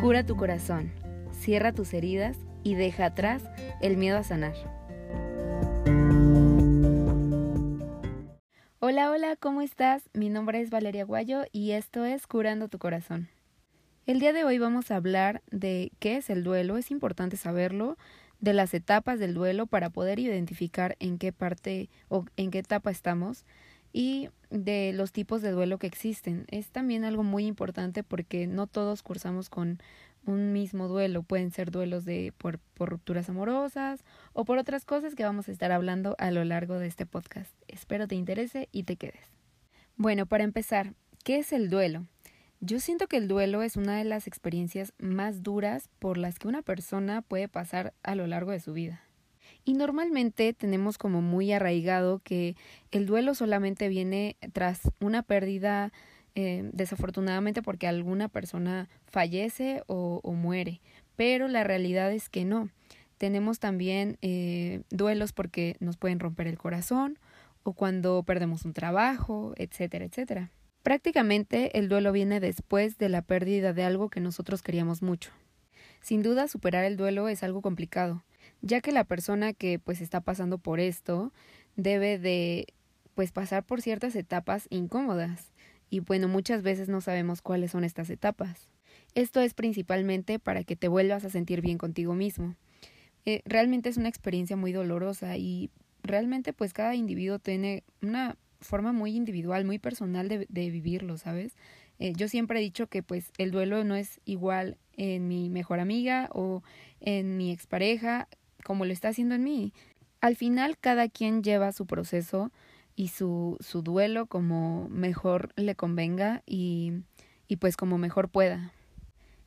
Cura tu corazón, cierra tus heridas y deja atrás el miedo a sanar. Hola, hola, ¿cómo estás? Mi nombre es Valeria Guayo y esto es Curando tu corazón. El día de hoy vamos a hablar de qué es el duelo, es importante saberlo, de las etapas del duelo para poder identificar en qué parte o en qué etapa estamos y de los tipos de duelo que existen. Es también algo muy importante porque no todos cursamos con un mismo duelo. Pueden ser duelos de por, por, rupturas amorosas o por otras cosas que vamos a estar hablando a lo largo de este podcast. Espero te interese y te quedes. Bueno, para empezar, ¿qué es el duelo? Yo siento que el duelo es una de las experiencias más duras por las que una persona puede pasar a lo largo de su vida. Y normalmente tenemos como muy arraigado que el duelo solamente viene tras una pérdida eh, desafortunadamente porque alguna persona fallece o, muere, pero la realidad es que no. Tenemos también eh, duelos porque nos pueden romper el corazón o cuando perdemos un trabajo, etcétera, etcétera. Prácticamente el duelo viene después de la pérdida de algo que nosotros queríamos mucho. Sin duda superar el duelo es algo complicado, ya que la persona que pues está pasando por esto debe de pues pasar por ciertas etapas incómodas y bueno, muchas veces no sabemos cuáles son estas etapas. Esto es principalmente para que te vuelvas a sentir bien contigo mismo. Eh, realmente es una experiencia muy dolorosa y realmente pues cada individuo tiene una forma muy individual, muy personal de, vivirlo, ¿sabes? Eh, yo siempre he dicho que pues el duelo no es igual en mi mejor amiga o en mi expareja como lo está haciendo en mí. Al final cada quien lleva su proceso y su, su duelo como mejor le convenga y, y pues como mejor pueda.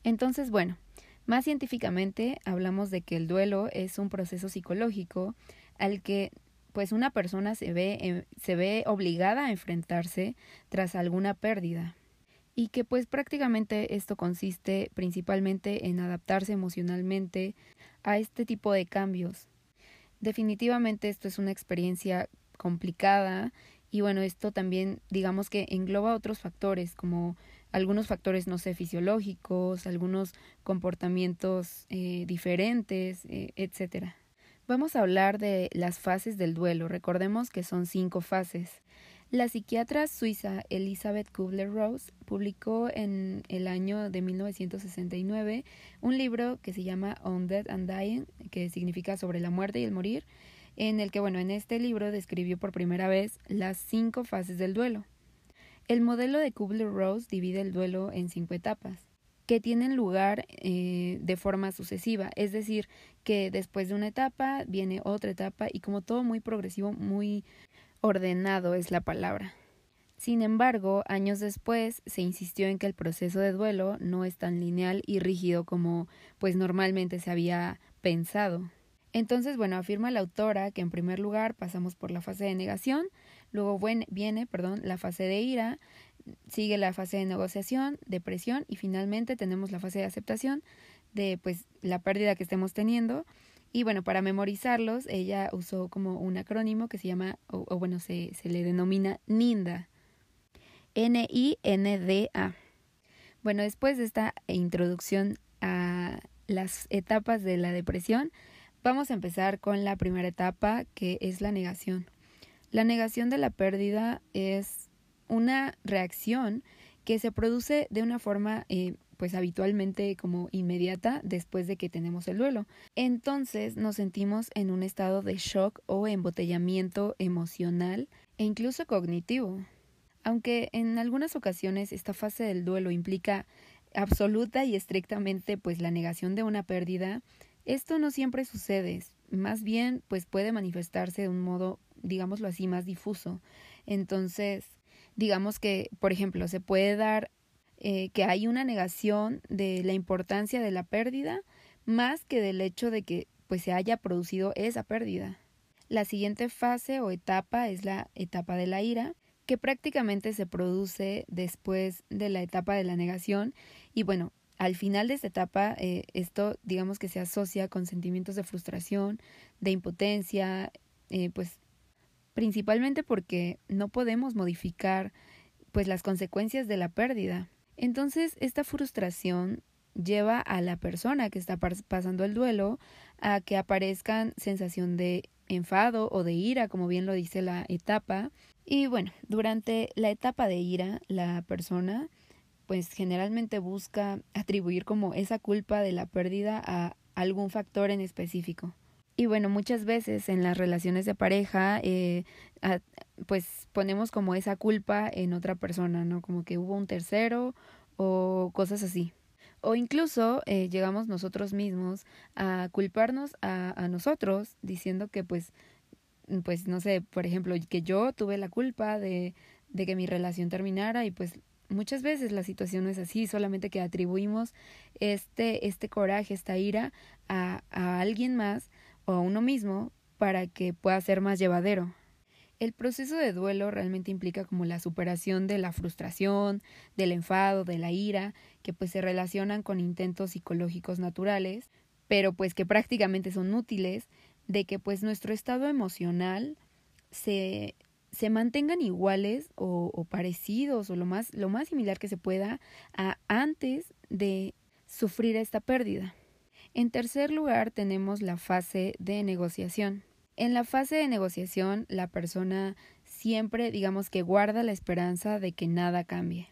Entonces, bueno, más científicamente hablamos de que el duelo es un proceso psicológico al que pues una persona se ve, eh, se ve obligada a enfrentarse tras alguna pérdida y que pues prácticamente esto consiste principalmente en adaptarse emocionalmente a este tipo de cambios. Definitivamente esto es una experiencia complicada y bueno, esto también digamos que engloba otros factores como algunos factores, no sé, fisiológicos, algunos comportamientos eh, diferentes, eh, etcétera. Vamos a hablar de las fases del duelo. Recordemos que son cinco fases. La psiquiatra suiza Elizabeth Kubler-Ross publicó en el año de 1969 un libro que se llama On Death and Dying, que significa sobre la muerte y el morir, en el que, bueno, en este libro describió por primera vez las cinco fases del duelo. El modelo de Kubler-Ross divide el duelo en cinco etapas que tienen lugar eh, de forma sucesiva, es decir, que después de una etapa viene otra etapa y como todo muy progresivo, muy ordenado es la palabra. Sin embargo, años después se insistió en que el proceso de duelo no es tan lineal y rígido como pues normalmente se había pensado. Entonces, bueno, afirma la autora que en primer lugar pasamos por la fase de negación, luego viene, perdón, la fase de ira, sigue la fase de negociación, depresión y finalmente tenemos la fase de aceptación de pues la pérdida que estemos teniendo. Y bueno, para memorizarlos, ella usó como un acrónimo que se llama, o, bueno, se, se le denomina NINDA. N-I-N-D-A. Bueno, después de esta introducción a las etapas de la depresión, vamos a empezar con la primera etapa, que es la negación. La negación de la pérdida es una reacción que se produce de una forma eh, pues habitualmente como inmediata después de que tenemos el duelo. Entonces nos sentimos en un estado de shock o embotellamiento emocional e incluso cognitivo. Aunque en algunas ocasiones esta fase del duelo implica absoluta y estrictamente pues la negación de una pérdida, esto no siempre sucede, más bien pues puede manifestarse de un modo digámoslo así más difuso. Entonces, digamos que, por ejemplo, se puede dar eh, que hay una negación de la importancia de la pérdida más que del hecho de que pues se haya producido esa pérdida. La siguiente fase o etapa es la etapa de la ira, que prácticamente se produce después de la etapa de la negación y bueno, al final de esta etapa eh, esto digamos que se asocia con sentimientos de frustración, de impotencia, eh, pues principalmente porque no podemos modificar pues las consecuencias de la pérdida. Entonces, esta frustración lleva a la persona que está pasando el duelo a que aparezcan sensación de enfado o de ira, como bien lo dice la etapa. Y bueno, durante la etapa de ira, la persona pues generalmente busca atribuir como esa culpa de la pérdida a algún factor en específico. Y bueno, muchas veces en las relaciones de pareja, eh, pues ponemos como esa culpa en otra persona, ¿no? Como que hubo un tercero o cosas así. O incluso eh, llegamos nosotros mismos a culparnos a, a nosotros diciendo que pues, pues no sé, por ejemplo, que yo tuve la culpa de, de que mi relación terminara y pues muchas veces la situación no es así, solamente que atribuimos este, este coraje, esta ira a, a alguien más o a uno mismo para que pueda ser más llevadero. El proceso de duelo realmente implica como la superación de la frustración, del enfado, de la ira, que pues se relacionan con intentos psicológicos naturales, pero pues que prácticamente son útiles, de que pues nuestro estado emocional se, se mantengan iguales o, parecidos o lo más, lo más similar que se pueda a antes de sufrir esta pérdida. En tercer lugar, tenemos la fase de negociación. En la fase de negociación, la persona siempre, digamos que guarda la esperanza de que nada cambie.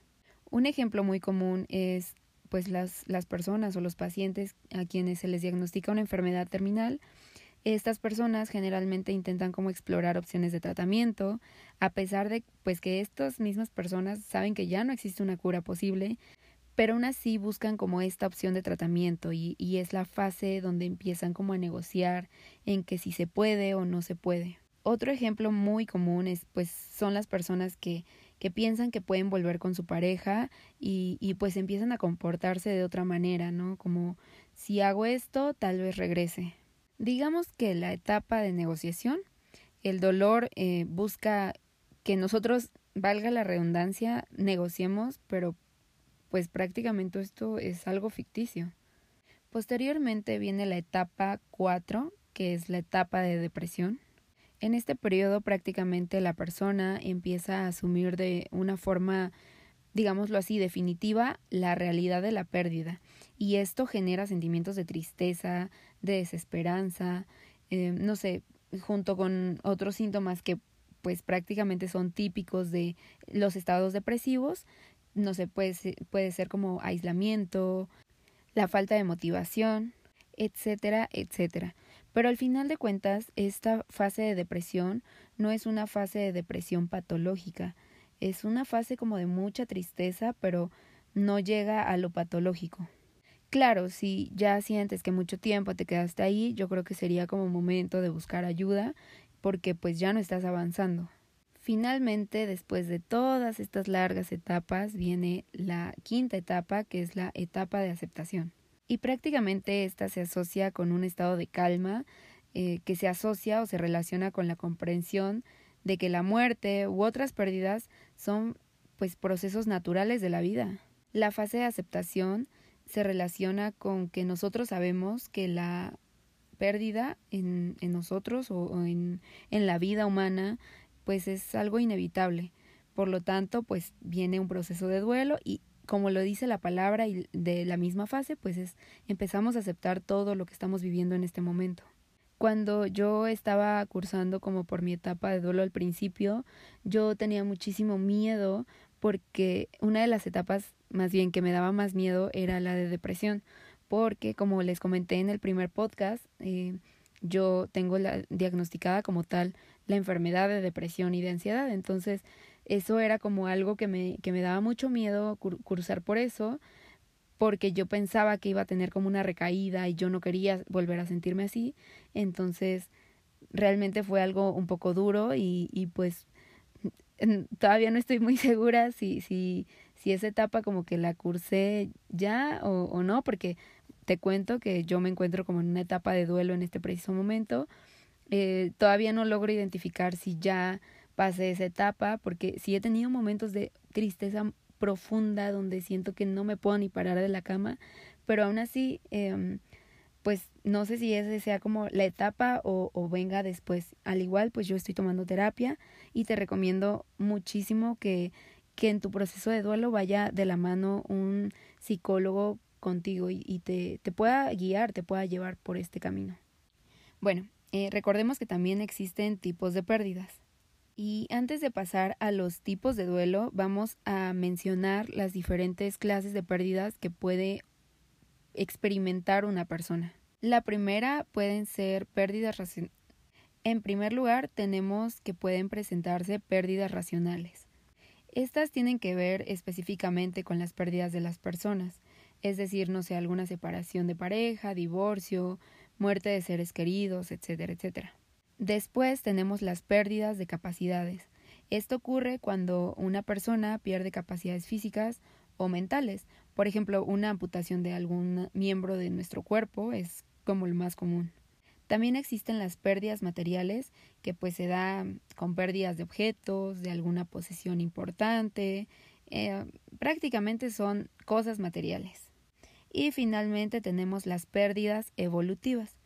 Un ejemplo muy común es pues las, las personas o los pacientes a quienes se les diagnostica una enfermedad terminal, estas personas generalmente intentan como explorar opciones de tratamiento, a pesar de pues que estas mismas personas saben que ya no existe una cura posible, pero aún así buscan como esta opción de tratamiento y, es la fase donde empiezan como a negociar en que si se puede o no se puede. Otro ejemplo muy común es pues son las personas que, que piensan que pueden volver con su pareja y, y pues empiezan a comportarse de otra manera, ¿no? Como si hago esto, tal vez regrese. Digamos que la etapa de negociación, el dolor eh, busca que nosotros, valga la redundancia, negociemos, pero pues prácticamente esto es algo ficticio. Posteriormente viene la etapa 4, que es la etapa de depresión. En este periodo prácticamente la persona empieza a asumir de una forma, digámoslo así, definitiva la realidad de la pérdida y esto genera sentimientos de tristeza, de desesperanza, eh, no sé, junto con otros síntomas que pues prácticamente son típicos de los estados depresivos, no sé, puede ser, puede ser como aislamiento, la falta de motivación, etcétera, etcétera. Pero al final de cuentas, esta fase de depresión no es una fase de depresión patológica, es una fase como de mucha tristeza, pero no llega a lo patológico. Claro, si ya sientes que mucho tiempo te quedaste ahí, yo creo que sería como momento de buscar ayuda porque pues ya no estás avanzando. Finalmente, después de todas estas largas etapas, viene la quinta etapa, que es la etapa de aceptación. Y prácticamente esta se asocia con un estado de calma eh, que se asocia o se relaciona con la comprensión de que la muerte u otras pérdidas son pues procesos naturales de la vida. La fase de aceptación se relaciona con que nosotros sabemos que la pérdida en, nosotros o, en, en la vida humana pues es algo inevitable. Por lo tanto, pues viene un proceso de duelo y como lo dice la palabra y de la misma fase, pues es empezamos a aceptar todo lo que estamos viviendo en este momento. Cuando yo estaba cursando como por mi etapa de duelo al principio, yo tenía muchísimo miedo porque una de las etapas más bien que me daba más miedo era la de depresión, porque como les comenté en el primer podcast, eh, yo tengo la diagnosticada como tal la enfermedad de depresión y de ansiedad. Entonces, eso era como algo que me, que me daba mucho miedo cursar por eso, porque yo pensaba que iba a tener como una recaída y yo no quería volver a sentirme así. Entonces, realmente fue algo un poco duro y, y pues todavía no estoy muy segura si, si, si esa etapa como que la cursé ya o, o no, porque te cuento que yo me encuentro como en una etapa de duelo en este preciso momento eh, todavía no logro identificar si ya pasé esa etapa, porque sí he tenido momentos de tristeza profunda donde siento que no me puedo ni parar de la cama, pero aún así, eh, pues no sé si ese sea como la etapa o, o venga después. Al igual, pues yo estoy tomando terapia y te recomiendo muchísimo que, que en tu proceso de duelo vaya de la mano un psicólogo contigo y, te, te, pueda guiar, te pueda llevar por este camino. Bueno, eh, recordemos que también existen tipos de pérdidas. Y antes de pasar a los tipos de duelo, vamos a mencionar las diferentes clases de pérdidas que puede experimentar una persona. La primera pueden ser pérdidas racionales. En primer lugar, tenemos que pueden presentarse pérdidas racionales. Estas tienen que ver específicamente con las pérdidas de las personas, es decir, no sé, alguna separación de pareja, divorcio, muerte de seres queridos, etcétera, etcétera. Después tenemos las pérdidas de capacidades. Esto ocurre cuando una persona pierde capacidades físicas o mentales. Por ejemplo, una amputación de algún miembro de nuestro cuerpo es como el más común. También existen las pérdidas materiales, que pues se da con pérdidas de objetos, de alguna posesión importante, eh, prácticamente son cosas materiales. Y finalmente tenemos las pérdidas evolutivas,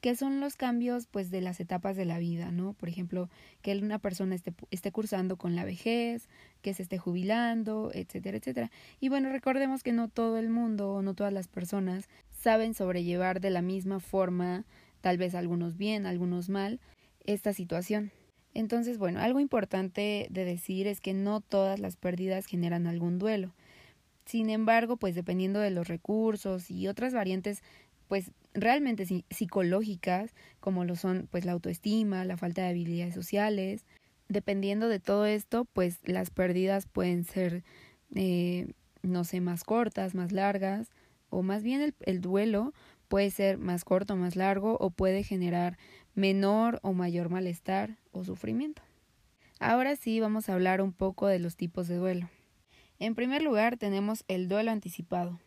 que son los cambios pues de las etapas de la vida, ¿no? Por ejemplo, que una persona esté, esté cursando con la vejez, que se esté jubilando, etcétera, etcétera. Y bueno, recordemos que no todo el mundo o no todas las personas saben sobrellevar de la misma forma, tal vez algunos bien, algunos mal, esta situación. Entonces, bueno, algo importante de decir es que no todas las pérdidas generan algún duelo. Sin embargo, pues dependiendo de los recursos y otras variantes, pues realmente psicológicas, como lo son pues la autoestima, la falta de habilidades sociales, dependiendo de todo esto, pues las pérdidas pueden ser, eh, no sé, más cortas, más largas, o más bien el, el duelo puede ser más corto, más largo, o puede generar menor o mayor malestar o sufrimiento. Ahora sí vamos a hablar un poco de los tipos de duelo. En primer lugar tenemos el duelo anticipado.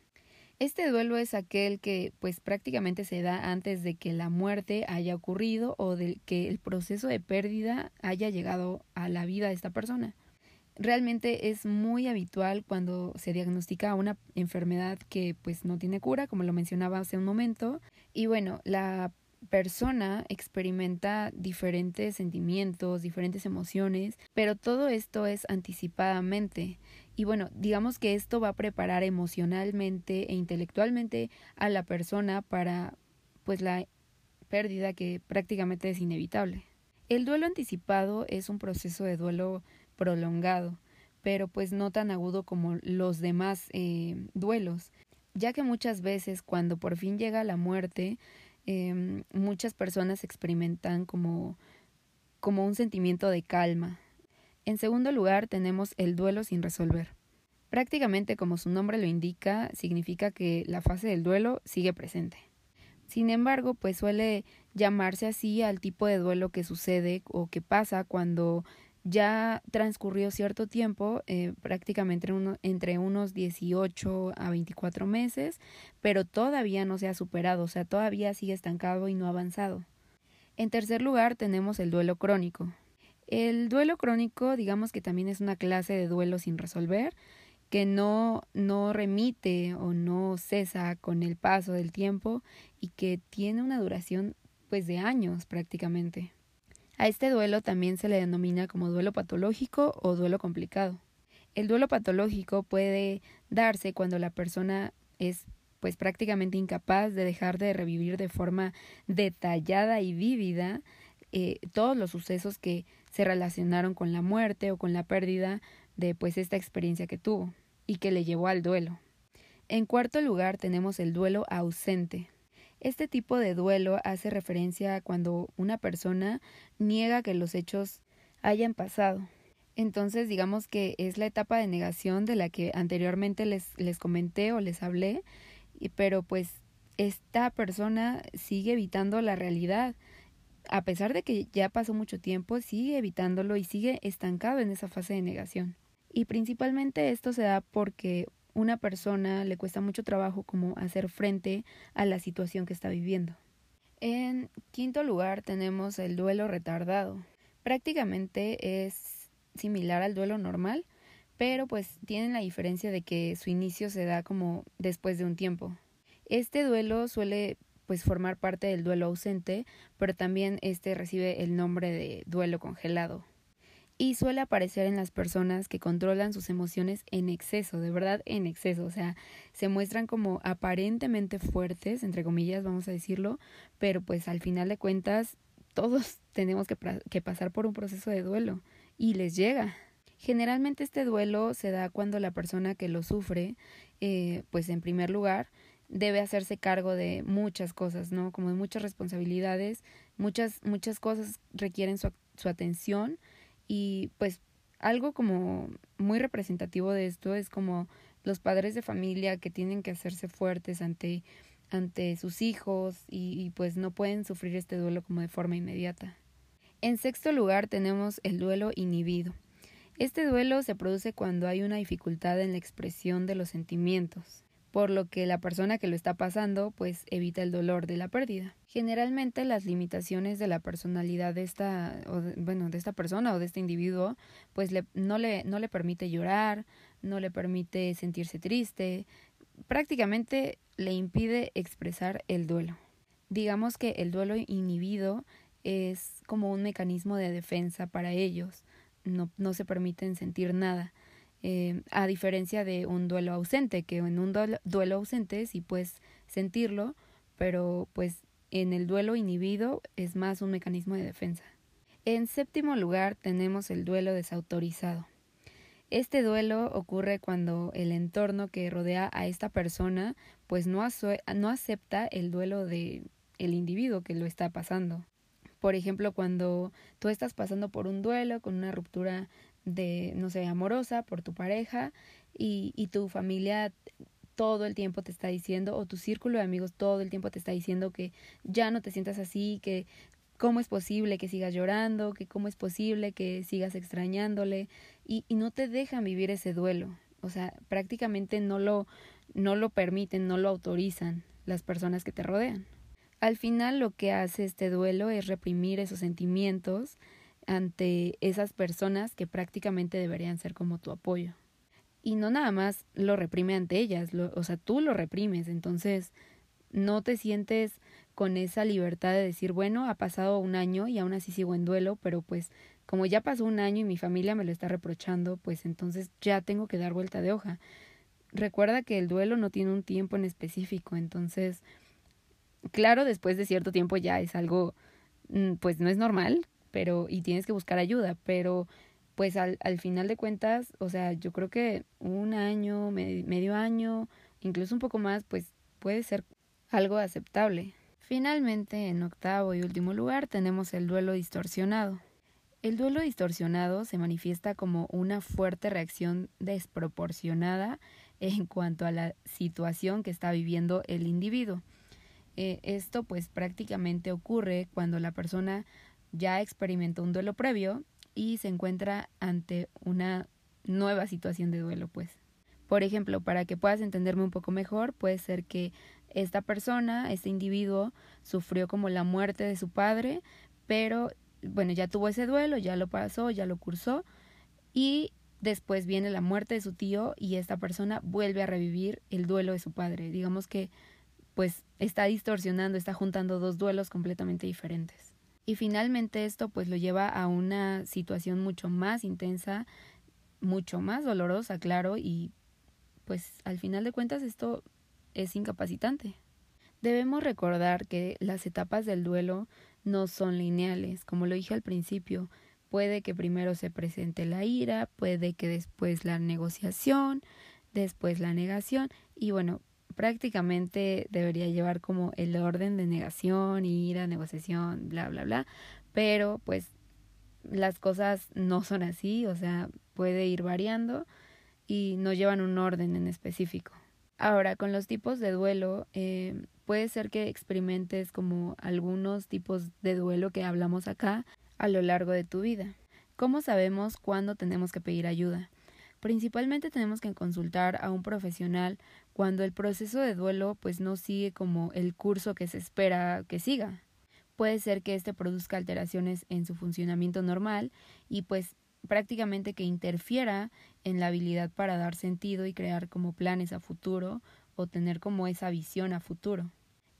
Este duelo es aquel que pues prácticamente se da antes de que la muerte haya ocurrido o de que el proceso de pérdida haya llegado a la vida de esta persona realmente es muy habitual cuando se diagnostica una enfermedad que pues no tiene cura, como lo mencionaba hace un momento. Y bueno, la persona experimenta diferentes sentimientos, diferentes emociones, pero todo esto es anticipadamente. Y bueno, digamos que esto va a preparar emocionalmente e intelectualmente a la persona para pues la pérdida que prácticamente es inevitable. El duelo anticipado es un proceso de duelo prolongado, pero pues no tan agudo como los demás eh, duelos, ya que muchas veces cuando por fin llega la muerte, eh, muchas personas experimentan como, como un sentimiento de calma. En segundo lugar tenemos el duelo sin resolver. Prácticamente como su nombre lo indica, significa que la fase del duelo sigue presente. Sin embargo, pues suele llamarse así al tipo de duelo que sucede o que pasa cuando ya transcurrió cierto tiempo, eh, prácticamente entre unos 18 a 24 meses, pero todavía no se ha superado, o sea, todavía sigue estancado y no avanzado. En tercer lugar, tenemos el duelo crónico. El duelo crónico, digamos que también es una clase de duelo sin resolver, que no, no remite o no cesa con el paso del tiempo y que tiene una duración pues de años prácticamente. A este duelo también se le denomina como duelo patológico o duelo complicado. El duelo patológico puede darse cuando la persona es pues prácticamente incapaz de dejar de revivir de forma detallada y vívida eh, todos los sucesos que se relacionaron con la muerte o con la pérdida de pues esta experiencia que tuvo y que le llevó al duelo. En cuarto lugar tenemos el duelo ausente. Este tipo de duelo hace referencia a cuando una persona niega que los hechos hayan pasado. Entonces, digamos que es la etapa de negación de la que anteriormente les, les comenté o les hablé, pero pues esta persona sigue evitando la realidad. A pesar de que ya pasó mucho tiempo, sigue evitándolo y sigue estancado en esa fase de negación. Y principalmente esto se da porque una persona le cuesta mucho trabajo como hacer frente a la situación que está viviendo. En quinto lugar tenemos el duelo retardado. Prácticamente es similar al duelo normal, pero pues tienen la diferencia de que su inicio se da como después de un tiempo. Este duelo suele pues formar parte del duelo ausente, pero también este recibe el nombre de duelo congelado. Y suele aparecer en las personas que controlan sus emociones en exceso, de verdad en exceso, o sea, se muestran como aparentemente fuertes, entre comillas, vamos a decirlo, pero pues al final de cuentas todos tenemos que, que pasar por un proceso de duelo y les llega. Generalmente este duelo se da cuando la persona que lo sufre, eh, pues en primer lugar, debe hacerse cargo de muchas cosas, ¿no? Como de muchas responsabilidades, muchas, muchas cosas requieren su, su atención y pues algo como muy representativo de esto es como los padres de familia que tienen que hacerse fuertes ante, ante sus hijos y, y pues no pueden sufrir este duelo como de forma inmediata. En sexto lugar tenemos el duelo inhibido. Este duelo se produce cuando hay una dificultad en la expresión de los sentimientos por lo que la persona que lo está pasando pues evita el dolor de la pérdida. Generalmente las limitaciones de la personalidad de esta o bueno, de esta persona o de este individuo pues no le no le permite llorar, no le permite sentirse triste, prácticamente le impide expresar el duelo. Digamos que el duelo inhibido es como un mecanismo de defensa para ellos, no, no se permiten sentir nada eh, a diferencia de un duelo ausente, que en un duelo, ausente sí puedes sentirlo, pero pues en el duelo inhibido es más un mecanismo de defensa. En séptimo lugar tenemos el duelo desautorizado. Este duelo ocurre cuando el entorno que rodea a esta persona pues no, no acepta el duelo de el individuo que lo está pasando. Por ejemplo, cuando tú estás pasando por un duelo con una ruptura de, no sé, amorosa por tu pareja y, y tu familia todo el tiempo te está diciendo, o tu círculo de amigos todo el tiempo te está diciendo que ya no te sientas así, que cómo es posible que sigas llorando, que cómo es posible que sigas extrañándole, y, y no te dejan vivir ese duelo. O sea, prácticamente no lo, no lo permiten, no lo autorizan las personas que te rodean. Al final lo que hace este duelo es reprimir esos sentimientos ante esas personas que prácticamente deberían ser como tu apoyo. Y no nada más lo reprime ante ellas, o sea, tú lo reprimes, entonces no te sientes con esa libertad de decir, bueno, ha pasado un año y aún así sigo en duelo, pero pues como ya pasó un año y mi familia me lo está reprochando, pues entonces ya tengo que dar vuelta de hoja. Recuerda que el duelo no tiene un tiempo en específico, entonces, claro, después de cierto tiempo ya es algo, mm, pues no es normal, pero y tienes que buscar ayuda, pero pues al, al final de cuentas, o sea, yo creo que un año, medio año, incluso un poco más, pues puede ser algo aceptable. Finalmente, en octavo y último lugar, tenemos el duelo distorsionado. El duelo distorsionado se manifiesta como una fuerte reacción desproporcionada en cuanto a la situación que está viviendo el individuo. Eh, esto pues prácticamente ocurre cuando la persona ya experimentó un duelo previo y se encuentra ante una nueva situación de duelo, pues. Por ejemplo, para que puedas entenderme un poco mejor, puede ser que esta persona, este individuo, sufrió como la muerte de su padre, pero bueno, ya tuvo ese duelo, ya lo pasó, ya lo cursó, y después viene la muerte de su tío y esta persona vuelve a revivir el duelo de su padre. Digamos que pues está distorsionando, está juntando dos duelos completamente diferentes. Y finalmente esto pues lo lleva a una situación mucho más intensa, mucho más dolorosa, claro, y pues al final de cuentas esto es incapacitante. Debemos recordar que las etapas del duelo no son lineales, como lo dije al principio, puede que primero se presente la ira, puede que después la negociación, después la negación y bueno, prácticamente debería llevar como el orden de negación, ira, negociación, bla, bla, bla, pero pues las cosas no son así, o sea, puede ir variando y no llevan un orden en específico. Ahora, con los tipos de duelo, eh, puede ser que experimentes como algunos tipos de duelo que hablamos acá a lo largo de tu vida. ¿Cómo sabemos cuándo tenemos que pedir ayuda? Principalmente tenemos que consultar a un profesional cuando el proceso de duelo pues no sigue como el curso que se espera que siga. Puede ser que este produzca alteraciones en su funcionamiento normal y pues prácticamente que interfiera en la habilidad para dar sentido y crear como planes a futuro o tener como esa visión a futuro.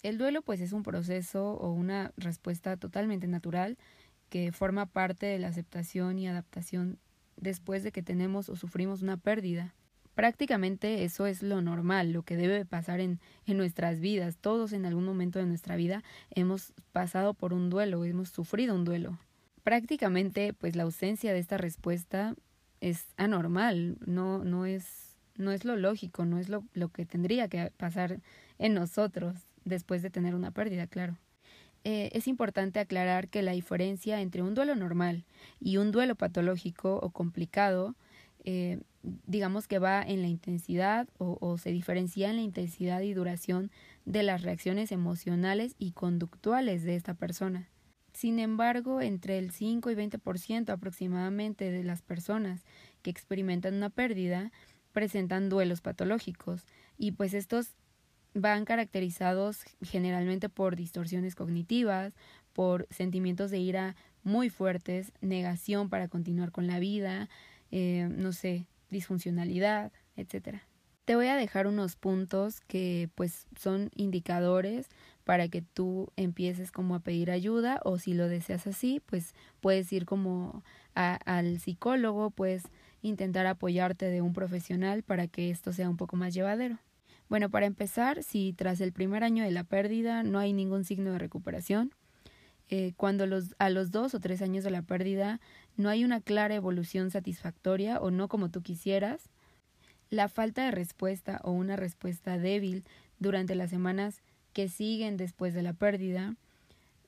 El duelo pues es un proceso o una respuesta totalmente natural que forma parte de la aceptación y adaptación después de que tenemos o sufrimos una pérdida. Prácticamente eso es lo normal, lo que debe pasar en, en nuestras vidas. Todos en algún momento de nuestra vida hemos pasado por un duelo, hemos sufrido un duelo. Prácticamente, pues la ausencia de esta respuesta es anormal, no, no es, no es lo lógico, no es lo, lo que tendría que pasar en nosotros después de tener una pérdida, claro. Eh, es importante aclarar que la diferencia entre un duelo normal y un duelo patológico o complicado, eh, digamos que va en la intensidad o, se diferencia en la intensidad y duración de las reacciones emocionales y conductuales de esta persona. Sin embargo, entre el 5 y 20% aproximadamente de las personas que experimentan una pérdida presentan duelos patológicos y pues estos van caracterizados generalmente por distorsiones cognitivas, por sentimientos de ira muy fuertes, negación para continuar con la vida, eh, no sé, disfuncionalidad, etcétera. Te voy a dejar unos puntos que pues son indicadores para que tú empieces como a pedir ayuda o si lo deseas así, pues puedes ir como al psicólogo, puedes intentar apoyarte de un profesional para que esto sea un poco más llevadero. Bueno, para empezar, si tras el primer año de la pérdida no hay ningún signo de recuperación, eh, cuando los, a los dos o tres años de la pérdida no hay una clara evolución satisfactoria o no como tú quisieras, la falta de respuesta o una respuesta débil durante las semanas que siguen después de la pérdida,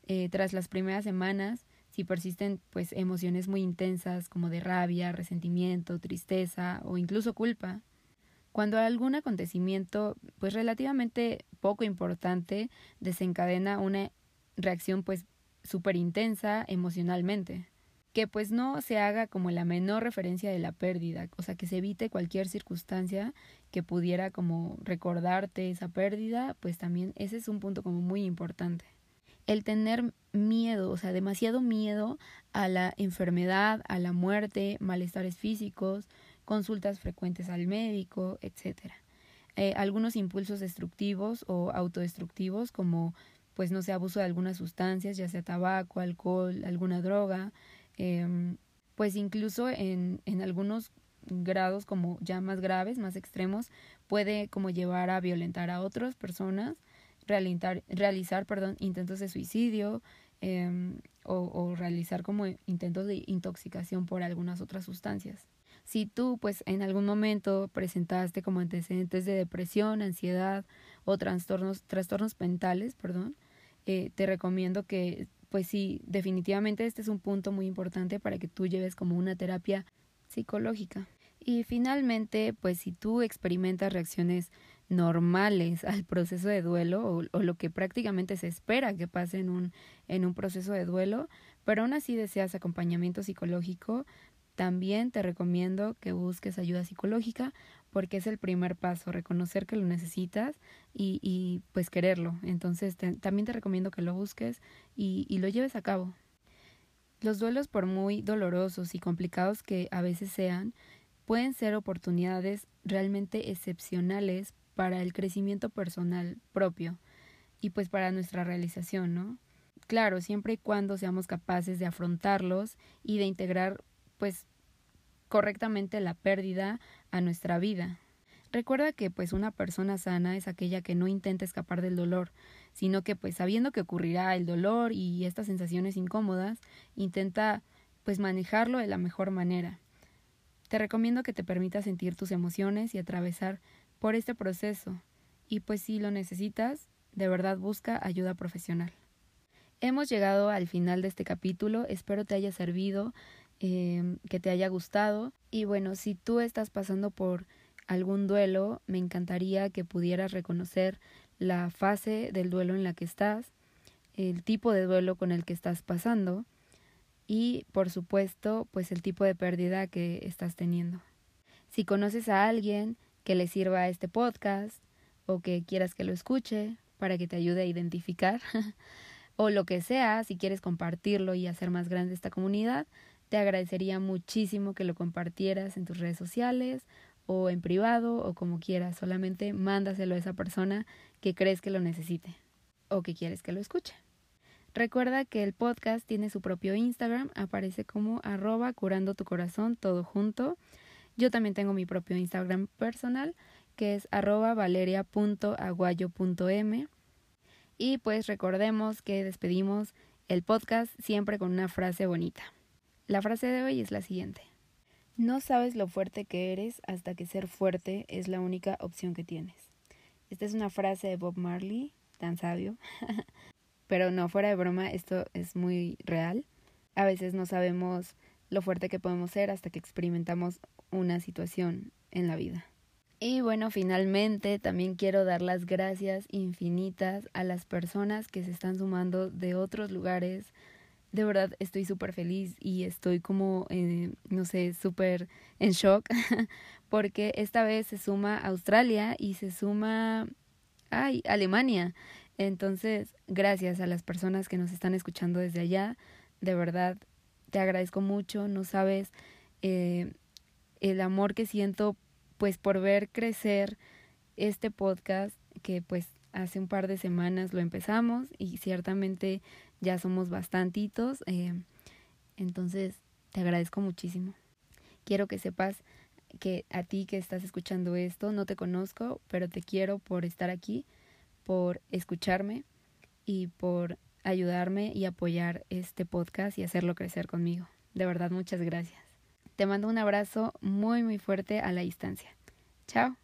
eh, tras las primeras semanas, si persisten pues emociones muy intensas como de rabia, resentimiento, tristeza o incluso culpa, cuando algún acontecimiento pues relativamente poco importante desencadena una reacción pues súper intensa emocionalmente. Que pues no se haga como la menor referencia de la pérdida, o sea, que se evite cualquier circunstancia que pudiera como recordarte esa pérdida, pues también ese es un punto como muy importante. El tener miedo, o sea, demasiado miedo a la enfermedad, a la muerte, malestares físicos, consultas frecuentes al médico, etc. Eh, algunos impulsos destructivos o autodestructivos como pues no sé, abuso de algunas sustancias, ya sea tabaco, alcohol, alguna droga, em, pues incluso en, en algunos grados como ya más graves, más extremos, puede como llevar a violentar a otras personas, realizar, realizar perdón, intentos de suicidio em, o, o realizar como intentos de intoxicación por algunas otras sustancias. Si tú pues en algún momento presentaste como antecedentes de depresión, ansiedad o trastornos, trastornos mentales, perdón, eh, te recomiendo que pues sí, definitivamente este es un punto muy importante para que tú lleves como una terapia psicológica. Y finalmente, pues si tú experimentas reacciones normales al proceso de duelo o, o, lo que prácticamente se espera que pase en un, en un proceso de duelo, pero aún así deseas acompañamiento psicológico, también te recomiendo que busques ayuda psicológica porque es el primer paso, reconocer que lo necesitas y, pues quererlo. Entonces también te recomiendo que lo busques y, y lo lleves a cabo. Los duelos, por muy dolorosos y complicados que a veces sean, pueden ser oportunidades realmente excepcionales para el crecimiento personal propio y pues para nuestra realización, ¿no? Claro, siempre y cuando seamos capaces de afrontarlos y de integrar pues correctamente la pérdida a nuestra vida. Recuerda que pues una persona sana es aquella que no intenta escapar del dolor, sino que pues sabiendo que ocurrirá el dolor y estas sensaciones incómodas, intenta pues manejarlo de la mejor manera. Te recomiendo que te permitas sentir tus emociones y atravesar por este proceso y pues si lo necesitas, de verdad busca ayuda profesional. Hemos llegado al final de este capítulo, espero te haya servido eh, que te haya gustado. Y bueno, si tú estás pasando por algún duelo, me encantaría que pudieras reconocer la fase del duelo en la que estás, el tipo de duelo con el que estás pasando y, por supuesto, pues el tipo de pérdida que estás teniendo. Si conoces a alguien que le sirva este podcast o que quieras que lo escuche para que te ayude a identificar o lo que sea, si quieres compartirlo y hacer más grande esta comunidad, te agradecería muchísimo que lo compartieras en tus redes sociales o en privado o como quieras. Solamente mándaselo a esa persona que crees que lo necesite o que quieres que lo escuche. Recuerda que el podcast tiene su propio Instagram, aparece como arroba curando tu corazón, todo junto. Yo también tengo mi propio Instagram personal, que es arroba valeria.aguayo.m. Y pues recordemos que despedimos el podcast siempre con una frase bonita. La frase de hoy es la siguiente. No sabes lo fuerte que eres hasta que ser fuerte es la única opción que tienes. Esta es una frase de Bob Marley, tan sabio. Pero no, fuera de broma, esto es muy real. A veces no sabemos lo fuerte que podemos ser hasta que experimentamos una situación en la vida. Y bueno, finalmente también quiero dar las gracias infinitas a las personas que se están sumando de otros lugares. De verdad estoy súper feliz y estoy como, eh, no sé, súper en shock porque esta vez se suma Australia y se suma, ay, Alemania. Entonces, gracias a las personas que nos están escuchando desde allá. De verdad, te agradezco mucho. No sabes eh, el amor que siento pues por ver crecer este podcast que pues hace un par de semanas lo empezamos y ciertamente ya somos bastantitos. Eh, entonces, te agradezco muchísimo. Quiero que sepas que a ti que estás escuchando esto, no te conozco, pero te quiero por estar aquí por escucharme y por ayudarme y apoyar este podcast y hacerlo crecer conmigo. De verdad, muchas gracias. Te mando un abrazo muy muy fuerte a la distancia. Chao.